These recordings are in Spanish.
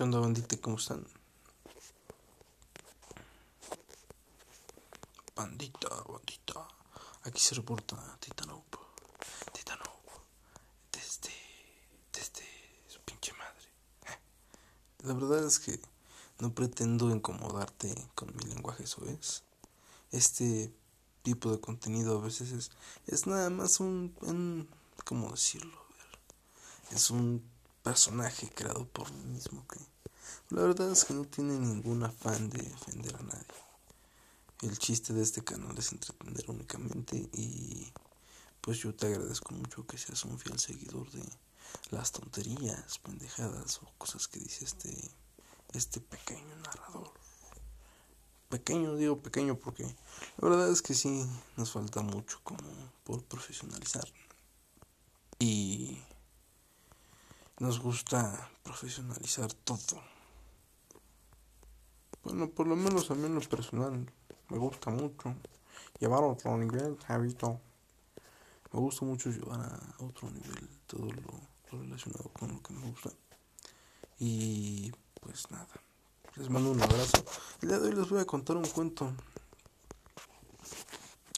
¿Qué onda, bandita? ¿Cómo están? Bandita, bandita. Aquí se reporta Titanup. Titanup. Desde. Desde su pinche madre. La verdad es que no pretendo incomodarte con mi lenguaje, ¿sabes? Este tipo de contenido a veces es, es nada más un, un. ¿Cómo decirlo? Es un personaje creado por mí mismo que la verdad es que no tiene ningún afán de ofender a nadie. El chiste de este canal es entretener únicamente y pues yo te agradezco mucho que seas un fiel seguidor de las tonterías, pendejadas o cosas que dice este este pequeño narrador. Pequeño, digo pequeño porque la verdad es que sí nos falta mucho como por profesionalizar. Y nos gusta profesionalizar todo. Bueno, por lo menos a mí en lo personal me gusta mucho llevar a otro nivel, habito. Me gusta mucho llevar a otro nivel todo lo, relacionado con lo que me gusta. Y pues nada, les mando un abrazo. El día de hoy les voy a contar un cuento.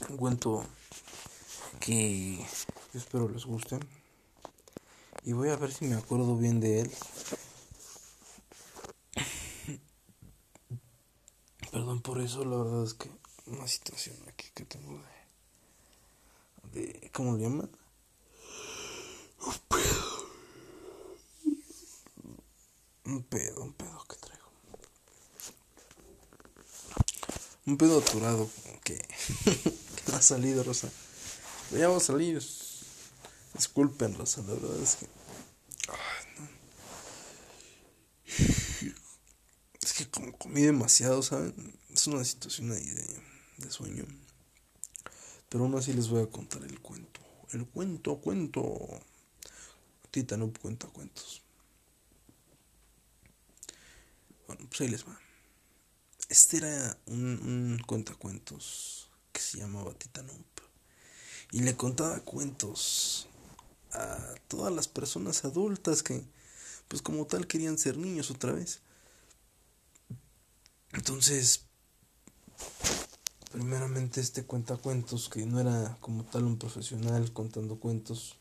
Un cuento que espero les guste. Y voy a ver si me acuerdo bien de él. Perdón por eso, la verdad es que una situación aquí que tengo de... de ¿Cómo le llaman? Un pedo. Un pedo, un pedo que traigo. Un pedo aturado que, que ha salido, Rosa. ya va a salir. Disculpen, Rosa, la verdad es que. Es que como comí demasiado, ¿saben? Es una situación ahí de, sueño. Pero aún así les voy a contar el cuento. El cuento, cuento. Tita no cuenta cuentos. Bueno, pues ahí les va. Este era un, un cuentacuentos que se llamaba Titanup. Y le contaba cuentos a todas las personas adultas que, pues como tal, querían ser niños otra vez. Entonces, primeramente este cuentacuentos, que no era como tal un profesional contando cuentos,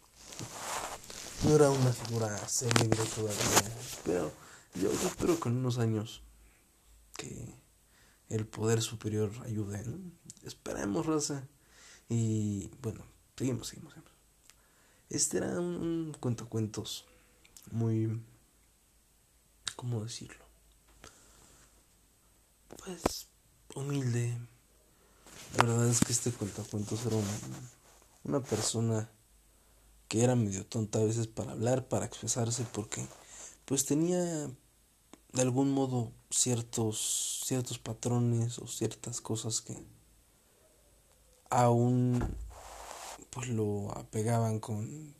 no era una figura célebre todavía, pero yo, espero que en unos años que el poder superior ayude, Esperemos, raza. Y bueno, seguimos, seguimos, seguimos. Este era un, cuentacuentos muy... ¿Cómo decirlo? Pues humilde. La verdad es que este cuentacuentos era una persona que era medio tonta a veces para hablar, para expresarse, porque pues tenía de algún modo ciertos ciertos patrones o ciertas cosas que aún pues lo apegaban con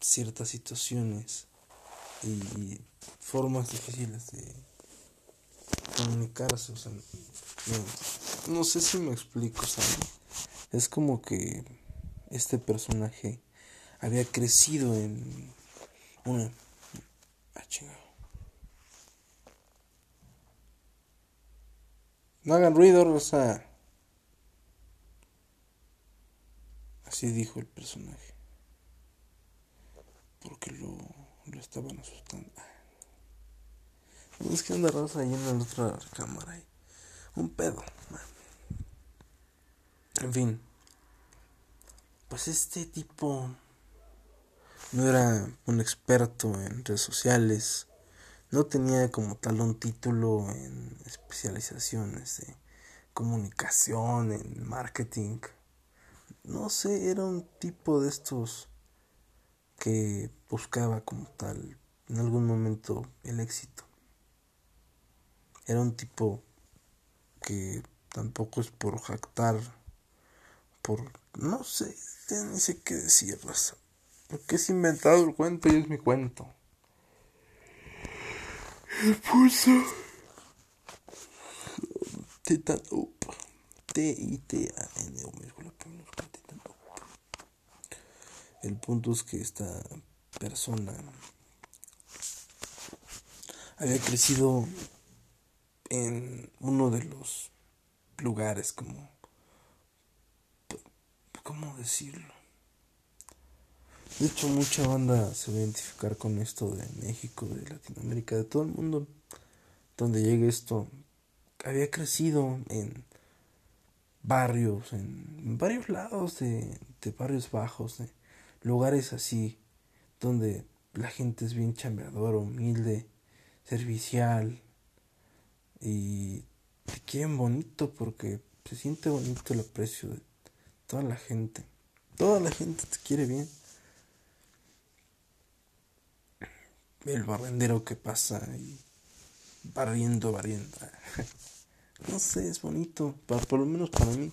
ciertas situaciones y formas difíciles de comunicarse, o sea, no, sé si me explico, ¿sabes? Es como que este personaje había crecido en una... Ah, No hagan ruido, Rosa. Dijo el personaje. Porque lo, lo estaban asustando. Es que anda Rosa ahí en la otra cámara. Un pedo. En fin. Pues este tipo no era un experto en redes sociales. No tenía como tal un título en especializaciones de comunicación, en marketing no sé, era un tipo de estos que buscaba como tal en algún momento el éxito. Era un tipo que tampoco es por jactar, por no sé, ni sé qué decir, Porque es inventado el cuento y es mi cuento. El pulso. Titan T-I-T-A-N El punto es que esta persona había crecido en uno de los lugares como... ¿Cómo decirlo? De hecho, mucha banda se va a identificar con esto de México, de Latinoamérica, de todo el mundo donde llegue esto. Había crecido en barrios, en varios lados de, de barrios bajos, lugares así, donde la gente es bien chambeadora, humilde, servicial y te quieren bonito porque se siente bonito el aprecio de toda la gente. Toda la gente te quiere bien. El barrendero que pasa y barriendo, barriendo. No sé, es bonito, por lo menos para mí.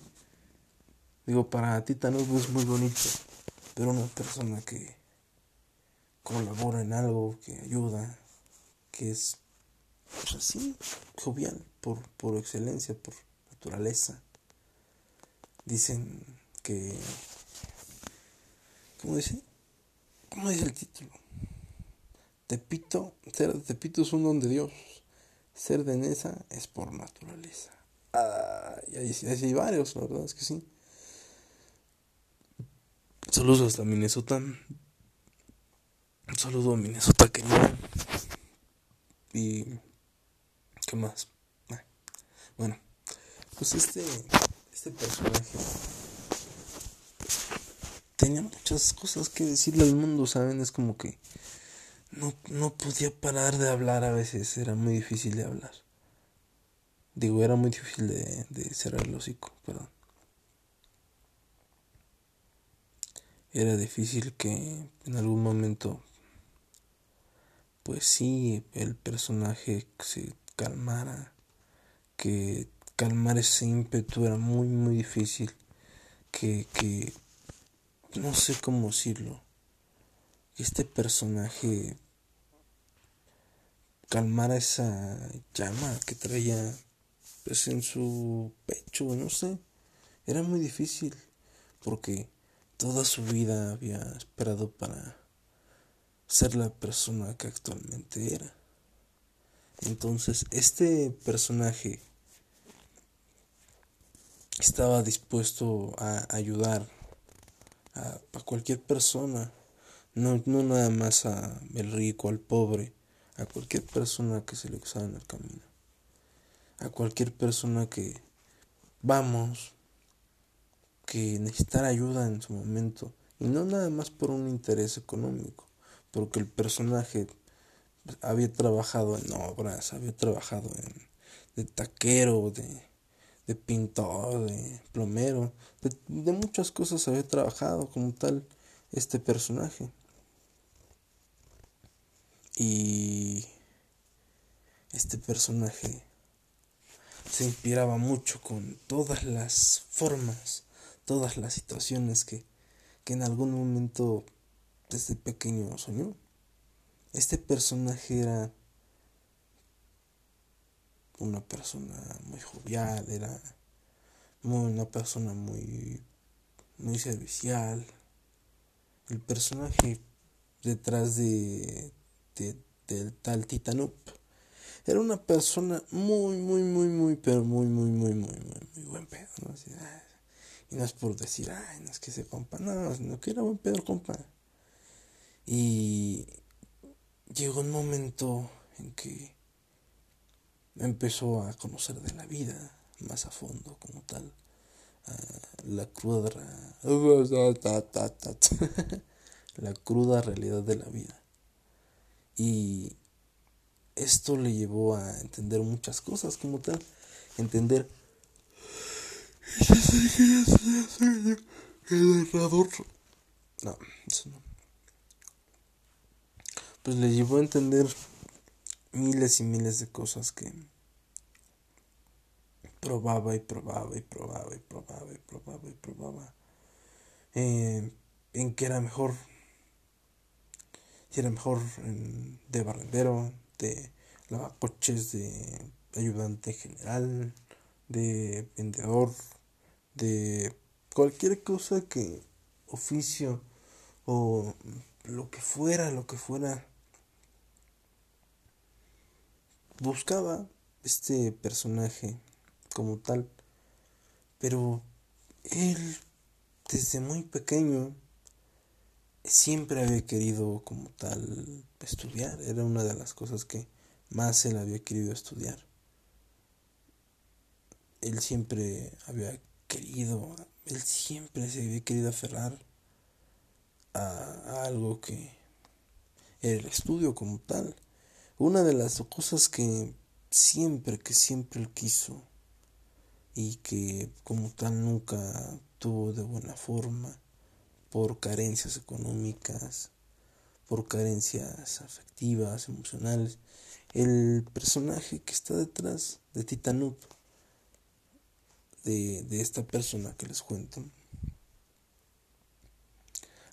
Digo, para ti es muy bonito, pero una persona que colabora en algo, que ayuda, que es pues así, jovial, por, por excelencia, por naturaleza. Dicen que... ¿Cómo dice? ¿Cómo dice el título? Tepito, ser de Tepito es un don de Dios. Ser de Nesa es por naturaleza. Ah, y hay, hay varios, la verdad es que sí. Saludos hasta Minnesota. Un saludo a Minnesota querido. Y. ¿Qué más? Ah, bueno, pues este. Este personaje. Tenía muchas cosas que decirle al mundo, ¿saben? Es como que. No, no podía parar de hablar a veces, era muy difícil de hablar. Digo, era muy difícil de, de cerrar el hocico, perdón. Era difícil que en algún momento pues sí, el personaje se calmara, que calmar ese ímpetu era muy, muy difícil, que, que no sé cómo decirlo, este personaje calmara esa llama que traía pues en su pecho, no sé, era muy difícil, porque toda su vida había esperado para ser la persona que actualmente era. Entonces, este personaje estaba dispuesto a ayudar a, cualquier persona, no, no nada más a el rico, al pobre, a cualquier persona que se le usara en el camino, a cualquier persona que, vamos, que necesitara ayuda en su momento, y no nada más por un interés económico, porque el personaje había trabajado en obras, había trabajado en de taquero, de, de pintor, de plomero, de, de, muchas cosas había trabajado como tal este personaje. Y este personaje se inspiraba mucho con todas las formas, todas las situaciones que, que en algún momento desde pequeño soñó. Este personaje era una persona muy jovial, era muy, una persona muy, muy servicial. El personaje detrás de, de del tal Titanup era una persona muy, muy, muy, muy, pero muy, muy, muy, muy, muy, muy buen pedo, ¿no? Y no es por decir, ay, no es que se compa, no, no que era buen pedo, compa. Y llegó un momento en que empezó a conocer de la vida más a fondo como tal. la cruda la cruda realidad de la vida. Y esto le llevó a entender muchas cosas como tal. Entender el narrador. No, eso no pues le llevó a entender miles y miles de cosas que probaba y probaba y probaba y probaba y probaba y probaba eh, en que era mejor si era mejor de barrendero de lavacoches de ayudante general de vendedor de cualquier cosa que oficio o lo que fuera lo que fuera buscaba este personaje como tal, pero él desde muy pequeño siempre había querido como tal estudiar, era una de las cosas que más él había querido estudiar. Él siempre había querido, él siempre se había querido aferrar a, algo que era el estudio como tal. Una de las cosas que siempre, que siempre él quiso y que como tal nunca tuvo de buena forma por carencias económicas, por carencias afectivas, emocionales. El personaje que está detrás de Titanup, de, de esta persona que les cuento,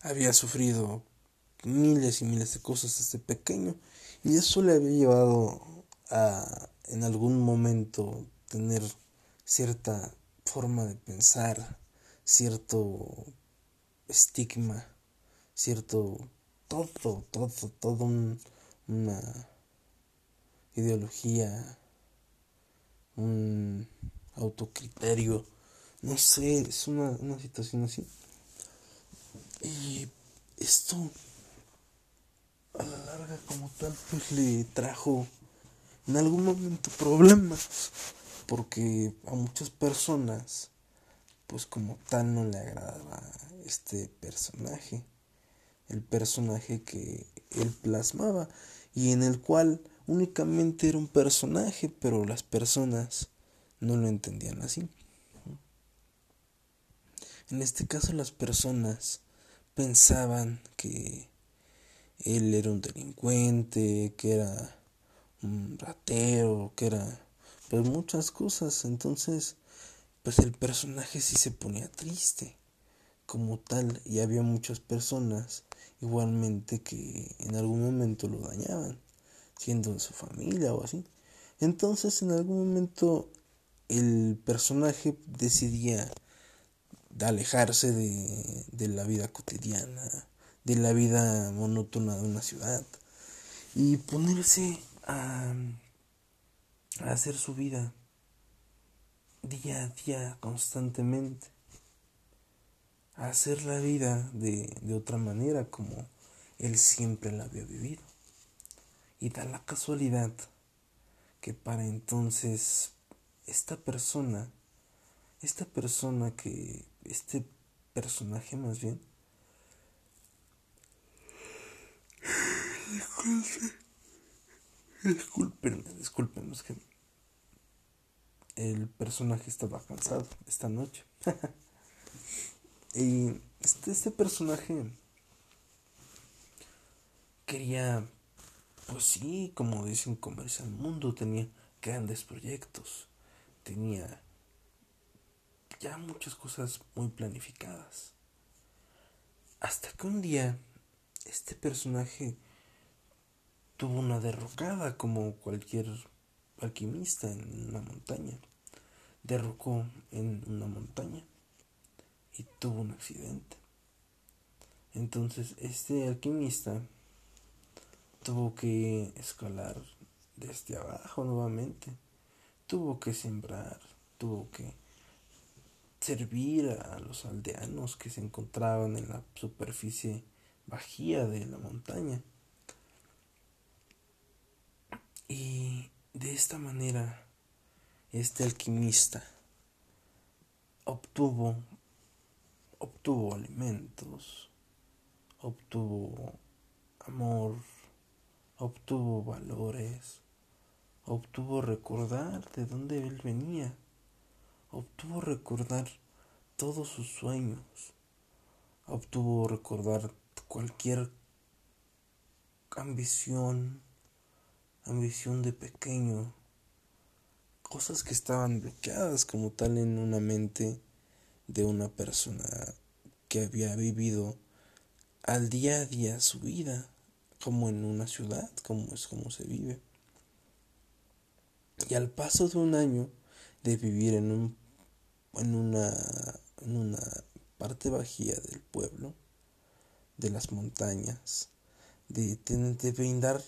había sufrido miles y miles de cosas desde pequeño y eso le había llevado a en algún momento tener cierta forma de pensar, cierto estigma, cierto todo, todo, todo una ideología, un autocriterio, no sé, es una, una situación así. Y esto a la larga como tal pues le trajo en algún momento problemas porque a muchas personas pues como tal no le agradaba este personaje el personaje que él plasmaba y en el cual únicamente era un personaje pero las personas no lo entendían así en este caso las personas pensaban que él era un delincuente que era un ratero, que era pues muchas cosas. Entonces, pues el personaje sí se ponía triste como tal y había muchas personas igualmente que en algún momento lo dañaban, siendo de su familia o así. Entonces, en algún momento el personaje decidía alejarse de, de la vida cotidiana, de la vida monótona de una ciudad y ponerse a, hacer su vida día a día constantemente, a hacer la vida de, de otra manera como él siempre la había vivido. Y da la casualidad que para entonces esta persona, esta persona que, este personaje más bien, Disculpenme, disculpenme, es que el personaje estaba cansado esta noche. y este, este personaje quería, pues sí, como dicen, comerse al mundo, tenía grandes proyectos, tenía ya muchas cosas muy planificadas. Hasta que un día este personaje tuvo una derrocada como cualquier alquimista en una montaña. Derrocó en una montaña y tuvo un accidente. Entonces este alquimista tuvo que escalar desde abajo nuevamente. Tuvo que sembrar, tuvo que servir a los aldeanos que se encontraban en la superficie baja de la montaña. Y de esta manera, este alquimista obtuvo, obtuvo alimentos, obtuvo amor, obtuvo valores, obtuvo recordar de dónde él venía, obtuvo recordar todos sus sueños, obtuvo recordar cualquier ambición, ambición de pequeño, cosas que estaban bloqueadas como tal en una mente de una persona que había vivido al día a día su vida, como en una ciudad, como es como se vive. Y al paso de un año de vivir en, un, en, una, en una parte bajía del pueblo, de las montañas, de, de, de brindar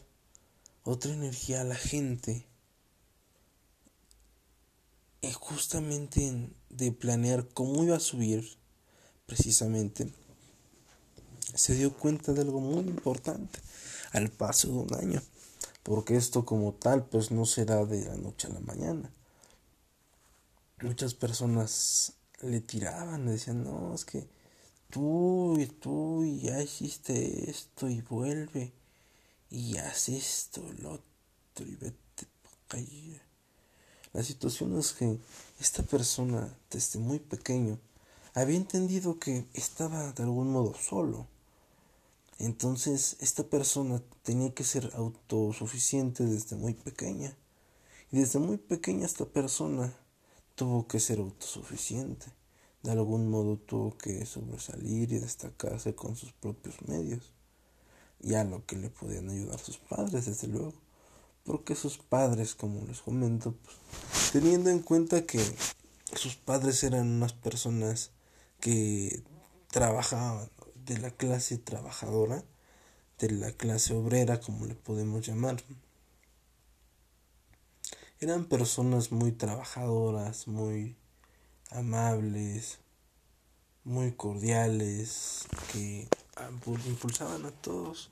otra energía a la gente, es justamente de planear cómo iba a subir, precisamente, se dio cuenta de algo muy importante al paso de un año porque esto como tal pues no será de la noche a la mañana. Muchas personas le tiraban, le decían, no, es que tú y tú y ya hiciste esto y vuelve y haz esto, lo otro y vete para La situación es que esta persona desde muy pequeño había entendido que estaba de algún modo solo. Entonces esta persona tenía que ser autosuficiente desde muy pequeña. Y desde muy pequeña esta persona tuvo que ser autosuficiente. De algún modo tuvo que sobresalir y destacarse con sus propios medios, y a lo que le podían ayudar sus padres, desde luego, porque sus padres, como les comento, pues, teniendo en cuenta que sus padres eran unas personas que trabajaban de la clase trabajadora, de la clase obrera, como le podemos llamar. Eran personas muy trabajadoras, muy amables, muy cordiales, que impulsaban a todos,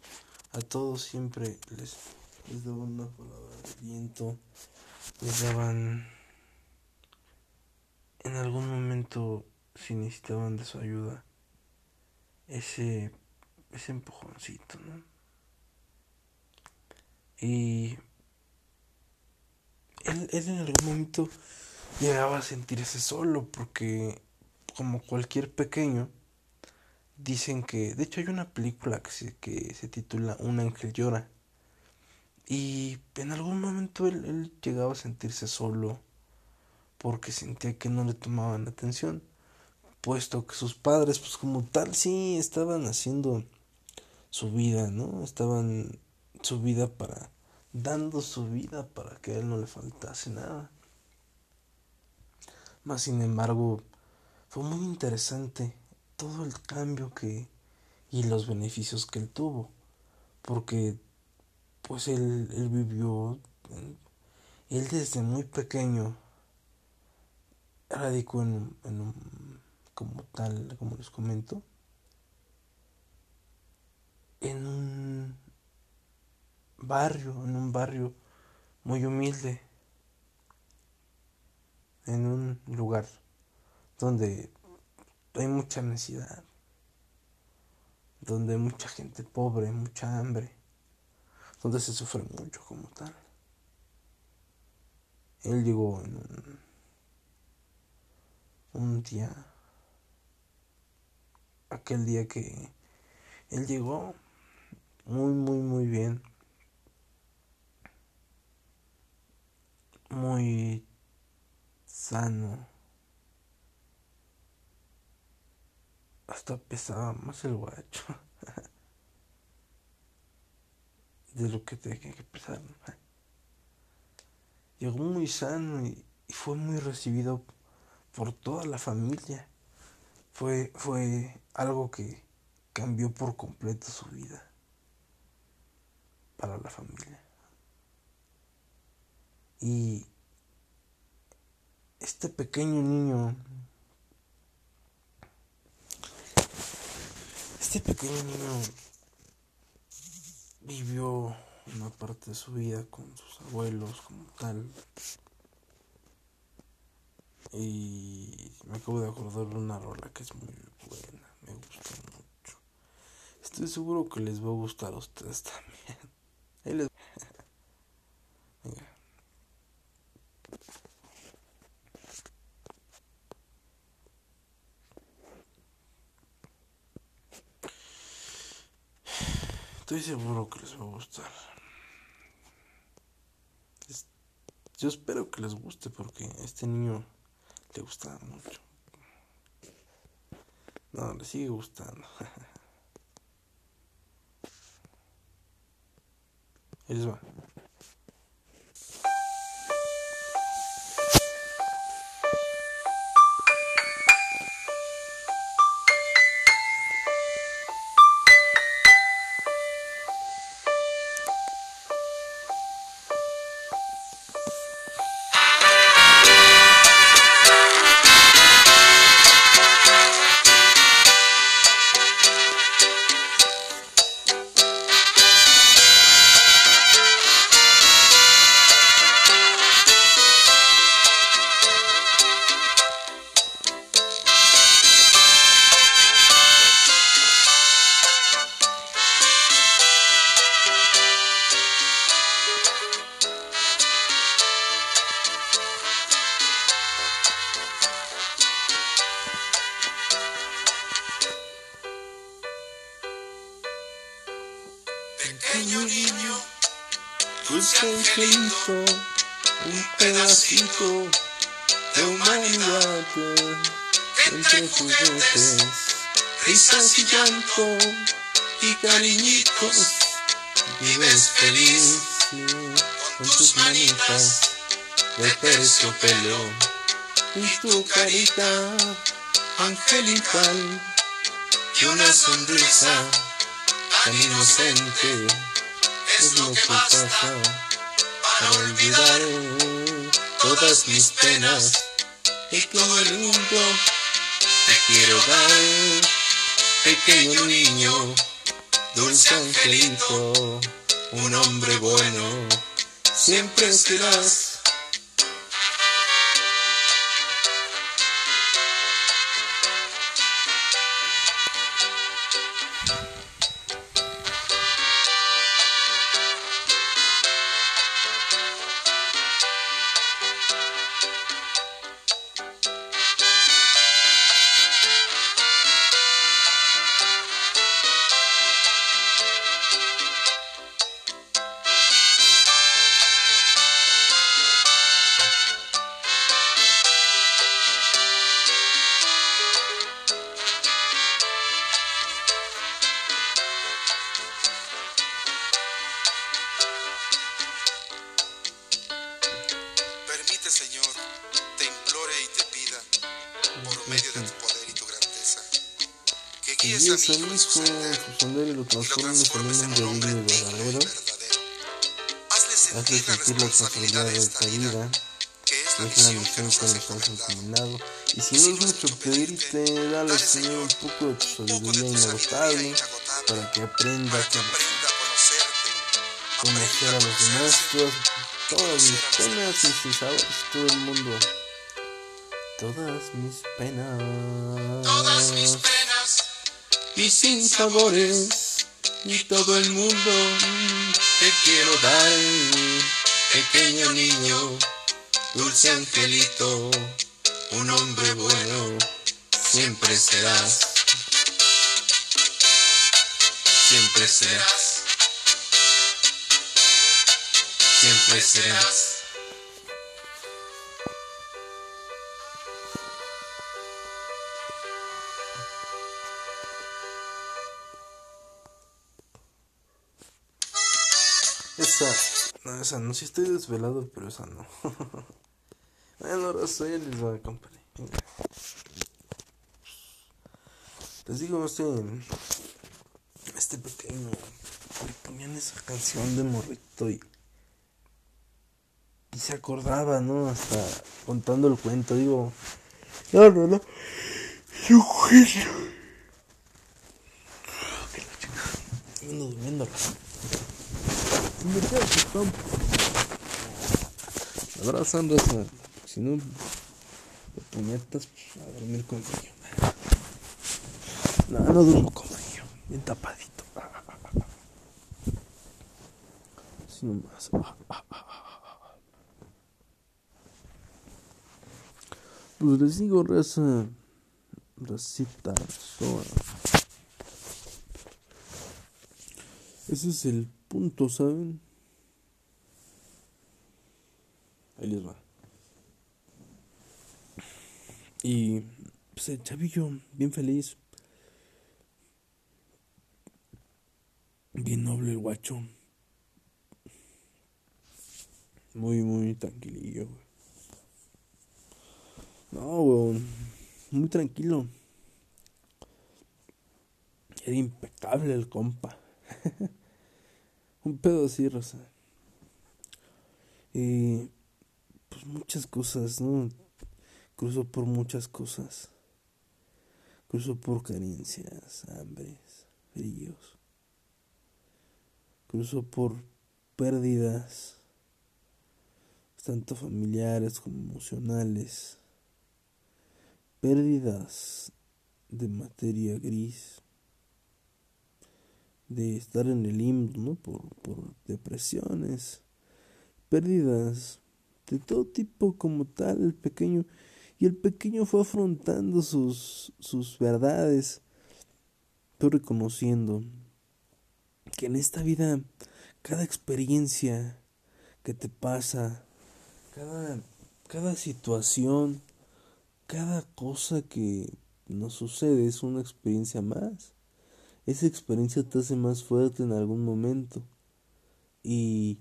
a todos siempre les, les daban una palabra de viento, les daban en algún momento si necesitaban de su ayuda ese ese empujoncito, ¿no? Y él, él en algún momento llegaba a sentirse solo porque como cualquier pequeño dicen que de hecho hay una película que se, que se titula Un ángel llora y en algún momento él, él llegaba a sentirse solo porque sentía que no le tomaban atención puesto que sus padres pues como tal sí estaban haciendo su vida no estaban su vida para dando su vida para que a él no le faltase nada. Mas sin embargo, fue muy interesante todo el cambio que y los beneficios que él tuvo, porque pues él, él vivió, él desde muy pequeño radicó en en un, como tal, como les comento, en un barrio, en un barrio muy humilde, en un lugar donde hay mucha necesidad, donde hay mucha gente pobre, mucha hambre, donde se sufre mucho como tal. Él llegó en un, un día, aquel día que él llegó muy, muy, muy bien, muy sano. Hasta pesaba más el guacho. de lo que tenía que pesar. Llegó muy sano y, fue muy recibido por toda la familia. Fue, fue algo que cambió por completo su vida para la familia. Y este pequeño niño, este pequeño niño vivió una parte de su vida con sus abuelos como tal. Y me acabo de acordar de una rola que es muy buena, me gusta mucho. Estoy seguro que les va a gustar a ustedes también. Ahí les... Venga. Estoy seguro que les va a gustar. Yo espero que les guste porque este niño le gusta mucho. No, le sigue gustando. Les va. Terciopelo y tu carita angelical y una sonrisa tan inocente es lo que pasa para olvidar todas mis penas. Pequeño lindo, te quiero dar, pequeño niño, dulce angelito, un hombre bueno, siempre serás. Transformes en un y verdadero. Hazle sentir la responsabilidad de esta vida, que es la misión que nos has encomendado. Y si no es mucho pedirte, dale Señor un poco de tu sabiduría inagotable para que aprenda a conocer a los demás, todas, mis penas y sus sabores, todo el mundo. Todas mis penas. Todas mis penas y sin sabores, y todo el mundo te quiero dar, pequeño niño, dulce angelito, un hombre bueno, siempre serás, siempre serás, siempre serás. No, esa no, si estoy desvelado, pero esa no. bueno, ahora soy les va. Les digo, este, este pequeño, le ponían esa canción de morrito y, y se acordaba, ¿no? Hasta contando el cuento, digo, no, no, no, yo juicio. Que la chica, ando durmiendo. Abrazan, raza. Si no, de puñetas, pues, a dormir con frío. No, no duermo con. Bien tapadito. Así nomás. Pues les digo, raza. Racita, soa. Ese es el punto, ¿saben? Ahí les va. Y pues el chavillo, bien feliz. Bien noble el guacho. Muy, muy tranquilillo, No, weón. Muy tranquilo. Era impecable el compa. Un pedo así, Rosa. Y pues muchas cosas, ¿no? Cruzo por muchas cosas. Cruzo por carencias, hambres, fríos. Cruzo por pérdidas, tanto familiares como emocionales. Pérdidas de materia gris de estar en el limbo, ¿no? Por, por depresiones, pérdidas de todo tipo como tal, el pequeño. Y el pequeño fue afrontando sus, sus verdades, fue reconociendo que en esta vida cada experiencia, que te pasa, cada, cada situación, cada cosa que nos sucede es una experiencia más. Esa experiencia te hace más fuerte en algún momento. Y...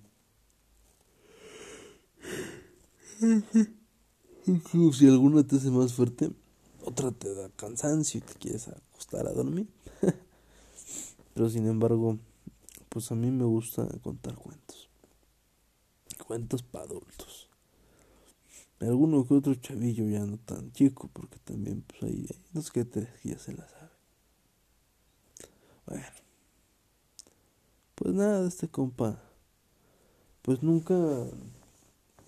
si alguna te hace más fuerte, otra te da cansancio y te quieres acostar a dormir. Pero sin embargo, pues a mí me gusta contar cuentos. Cuentos para adultos. Alguno que otro chavillo ya no tan chico, porque también pues ahí hay dos que tres ya se la sabe. Bueno. Pues nada, este compa. Pues nunca.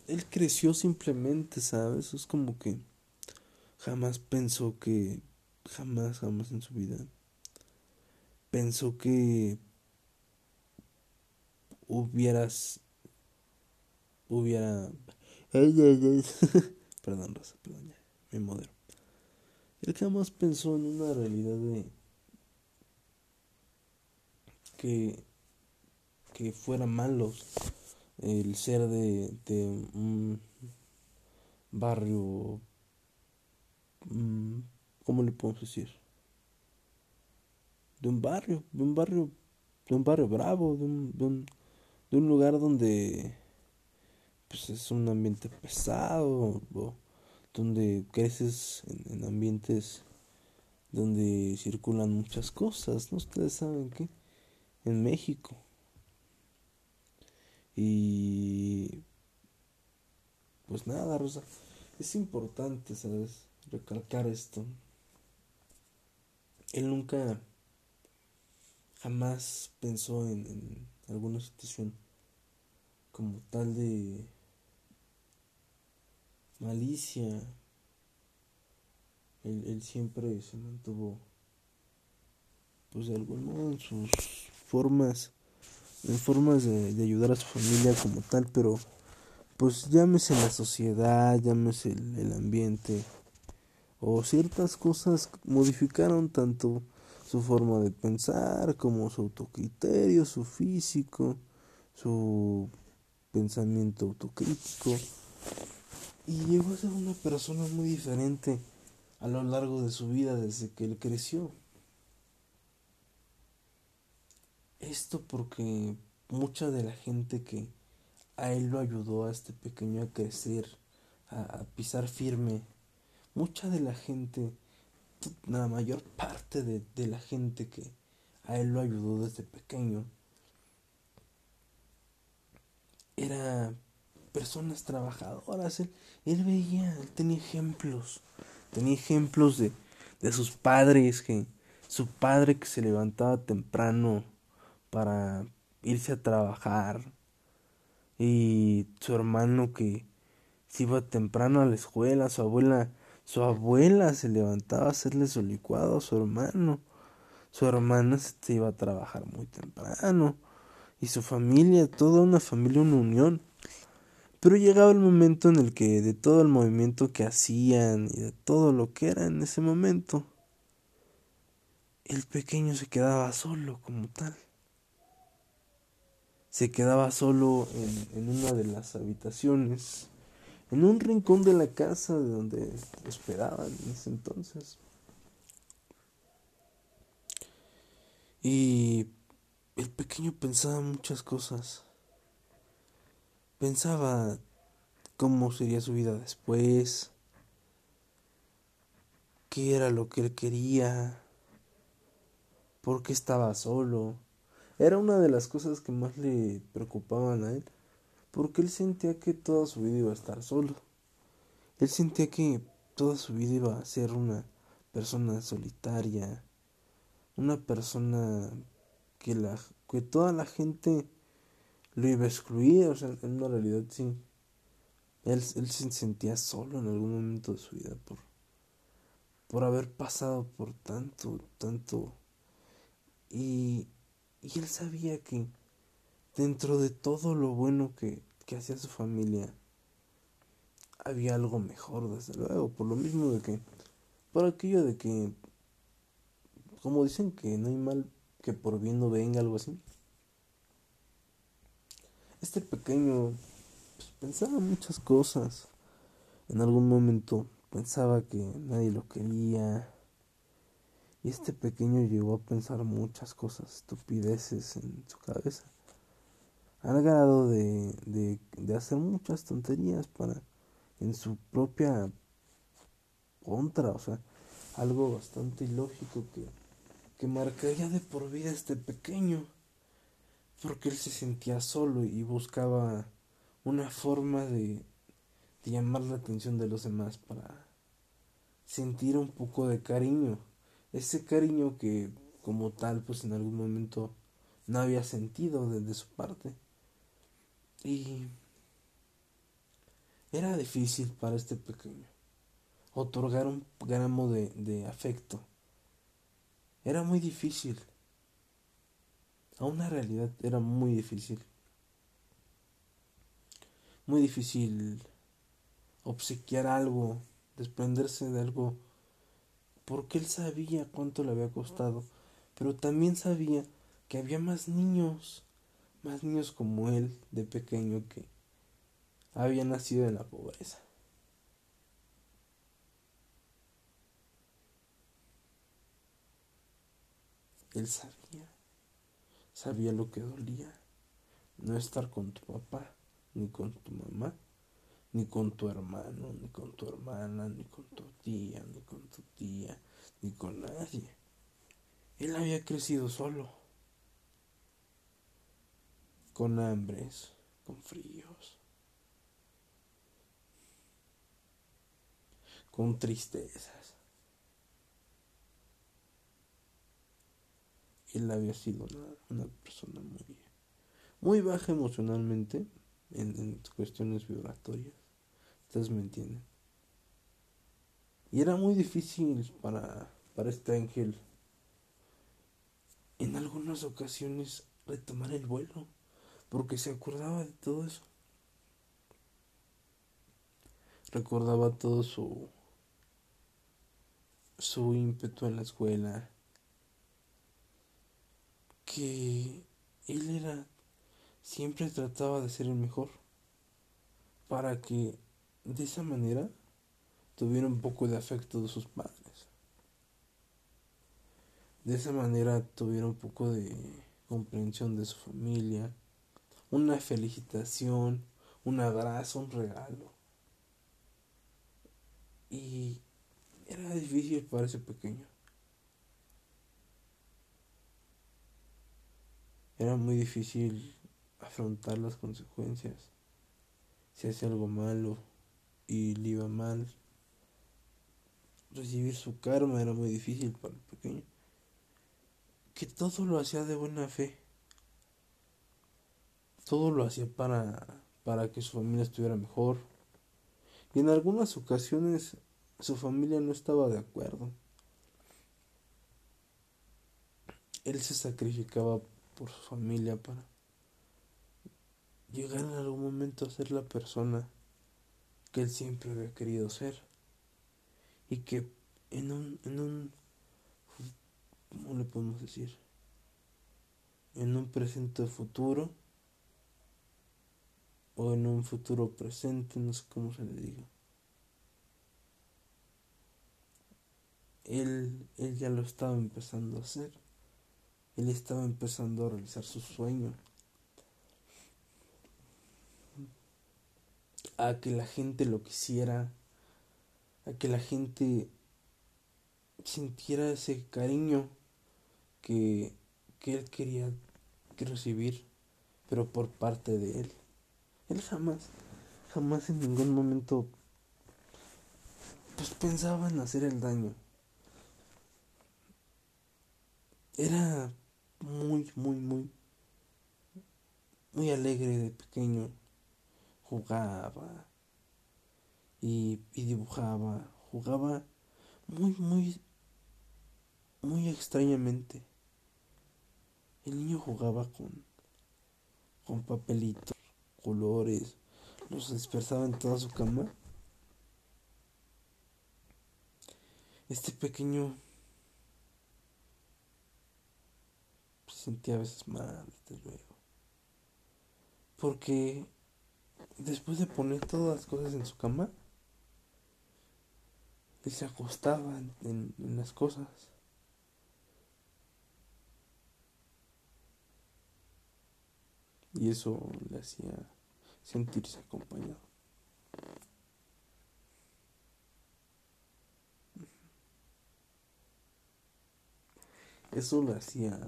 Él creció simplemente, ¿sabes? Es como que jamás pensó que. Jamás, jamás en su vida. Pensó que hubieras hubiera perdón Rosa, perdón ya, me modero él jamás pensó en una realidad de que que fuera malo el ser de, de un barrio mm, ¿cómo le podemos decir? de un barrio de un barrio de un barrio bravo de un de un lugar donde pues es un ambiente pesado o donde creces en, ambientes donde circulan muchas cosas, ¿no? Ustedes saben que en México. Y pues nada, Rosa, es importante, ¿sabes? Recalcar esto. Él nunca, jamás pensó en alguna situación como tal de malicia. Él, siempre se mantuvo, pues de algún modo, en sus formas, en formas de, de ayudar a su familia como tal, pero pues llámese la sociedad, llámese el, el ambiente, o ciertas cosas modificaron tanto su forma de pensar, como su autocriterio, su físico, su pensamiento autocrítico. Y llegó a ser una persona muy diferente a lo largo de su vida desde que él creció. Esto porque mucha de la gente que a él lo ayudó a este pequeño a crecer, a, pisar firme, mucha de la gente la mayor parte de, de la gente que a él lo ayudó desde pequeño era personas trabajadoras. Él, él, veía, él tenía ejemplos. Tenía ejemplos de, de sus padres, que su padre que se levantaba temprano para irse a trabajar. Y su hermano que se iba temprano a la escuela, su abuela su abuela se levantaba a hacerle su licuado a su hermano. Su hermana se iba a trabajar muy temprano. Y su familia, toda una familia, una unión. Pero llegaba el momento en el que de todo el movimiento que hacían y de todo lo que era en ese momento, el pequeño se quedaba solo como tal. Se quedaba solo en, una de las habitaciones en un rincón de la casa de donde esperaban en ese entonces. Y el pequeño pensaba muchas cosas. Pensaba cómo sería su vida después, qué era lo que él quería, por qué estaba solo. Era una de las cosas que más le preocupaban a él porque él sentía que toda su vida iba a estar solo. Él sentía que toda su vida iba a ser una persona solitaria, una persona que la que toda la gente lo iba a excluir, o sea, en una realidad sí. Él, él se sentía solo en algún momento de su vida por, por haber pasado por tanto, tanto. Y, y él sabía que dentro de todo lo bueno que, que hacía su familia, había algo mejor, desde luego, por lo mismo de que, por aquello de que, como dicen que no hay mal que por bien no venga, algo así. Este pequeño pues, pensaba muchas cosas. En algún momento pensaba que nadie lo quería. Este pequeño llegó a pensar muchas cosas, estupideces en su cabeza. Al grado de, de, de hacer muchas tonterías para en su propia contra, o sea, algo bastante ilógico que, que marcaría de por vida a este pequeño, porque él se sentía solo y buscaba una forma de, de llamar la atención de los demás para sentir un poco de cariño, ese cariño que como tal pues en algún momento no había sentido desde su parte. Y era difícil para este pequeño otorgar un gramo de, de afecto. Era muy difícil. A una realidad era muy difícil. Muy difícil obsequiar algo, desprenderse de algo, porque él sabía cuánto le había costado, pero también sabía que había más niños, más niños como él de pequeño que había nacido en la pobreza. Él sabía, sabía lo que dolía, no estar con tu papá, ni con tu mamá, ni con tu hermano, ni con tu hermana, ni con tu tía, ni con tu tía, ni con nadie. Él había crecido solo, con hambres, con fríos, con tristezas. Él había sido una, persona muy, muy baja emocionalmente en, en cuestiones vibratorias. Ustedes me entienden. Y era muy difícil para, para este ángel en algunas ocasiones retomar el vuelo, porque se acordaba de todo eso. Recordaba todo su su ímpetu en la escuela, que él era siempre trataba de ser el mejor para que de esa manera tuviera un poco de afecto de sus padres. De esa manera tuviera un poco de comprensión de su familia, una felicitación, un abrazo, un regalo. Y era difícil para ese pequeño. Era muy difícil afrontar las consecuencias. Si hacía algo malo y le iba mal, recibir su karma era muy difícil para el pequeño. Que todo lo hacía de buena fe. Todo lo hacía para, para que su familia estuviera mejor. Y en algunas ocasiones su familia no estaba de acuerdo. Él se sacrificaba por su familia para llegar en algún momento a ser la persona que él siempre había querido ser y que en un en un ¿cómo le podemos decir? en un presente futuro o en un futuro presente, no sé cómo se le diga. Él, él ya lo estaba empezando a hacer. Él estaba empezando a realizar su sueño. A que la gente lo quisiera. A que la gente sintiera ese cariño que, que él quería recibir, pero por parte de él. Él jamás, jamás en ningún momento pues pensaba en hacer el daño. Era muy, muy, muy, muy alegre de pequeño. Jugaba y, y dibujaba, jugaba muy, muy, muy extrañamente. El niño jugaba con, con papelitos, colores, los dispersaba en toda su cama. Este pequeño sentía a veces mal, desde luego. Porque después de poner todas las cosas en su cama, él se acostaba en, en las cosas. Y eso le hacía sentirse acompañado. Eso le hacía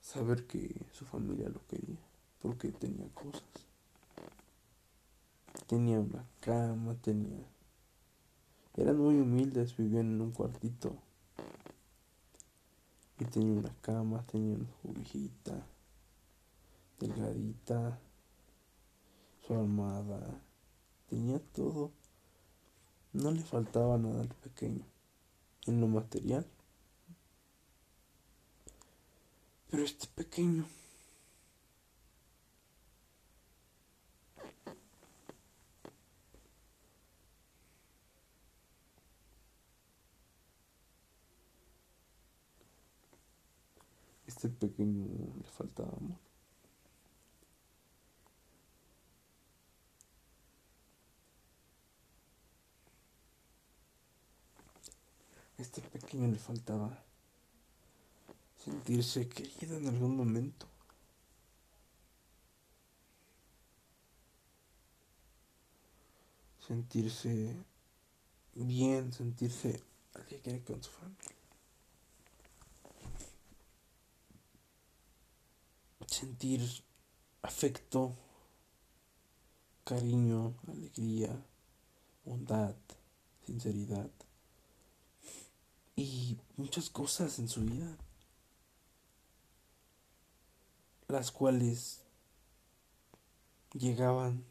saber que su familia lo quería, porque tenía cosas. Tenía una cama, tenía... Eran muy humildes, vivían en un cuartito. Y tenía una cama, tenía una cobijita, delgadita, su almohada, tenía todo. No le faltaba nada al pequeño en lo material. Pero este pequeño este pequeño le faltaba amor. este pequeño le faltaba sentirse querido en algún momento. Sentirse bien, sentirse alegre con su familia. Sentir afecto, cariño, alegría, bondad, sinceridad y muchas cosas en su vida, las cuales llegaban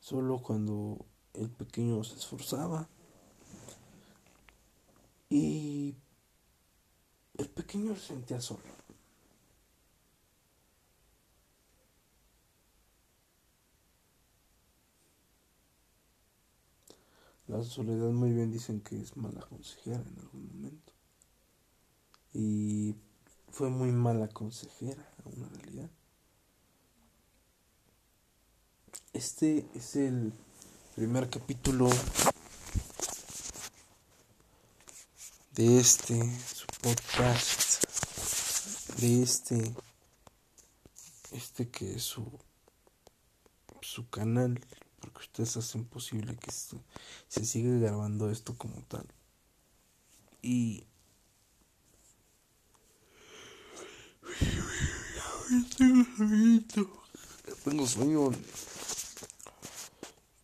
solo cuando el pequeño se esforzaba y el pequeño se sentía solo. La soledad muy bien dicen que es mala consejera en algún momento. Y fue muy mala consejera una realidad. Este es el primer capítulo de este su podcast de este este que es su su canal porque ustedes hacen posible que se siga grabando esto como tal. Y tengo sueño.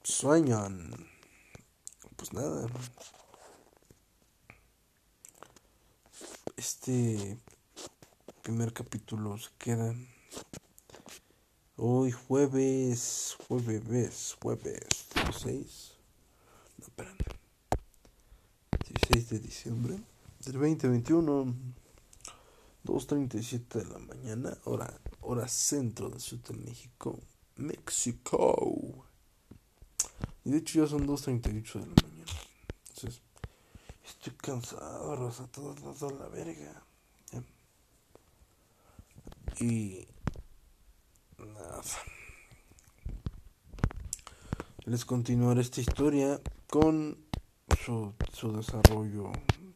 Sueñan. Pues nada. Este primer capítulo se queda. Hoy jueves, jueves, jueves 16. No, espérame. 16 de diciembre del 2021. 2.37 de la mañana, hora, hora centro de Ciudad de México, México. Y de hecho ya son 2.38 de la mañana. Entonces, estoy cansado, Rosa, toda, toda la verga. Y les continuaré esta historia con su, su desarrollo,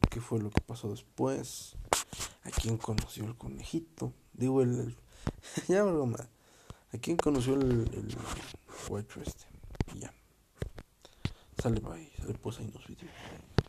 qué fue lo que pasó después, a quién conoció el conejito, digo el, ya algo más, a quién conoció el, el guacho este, y ya, sale bye, sale pues ahí nos videos.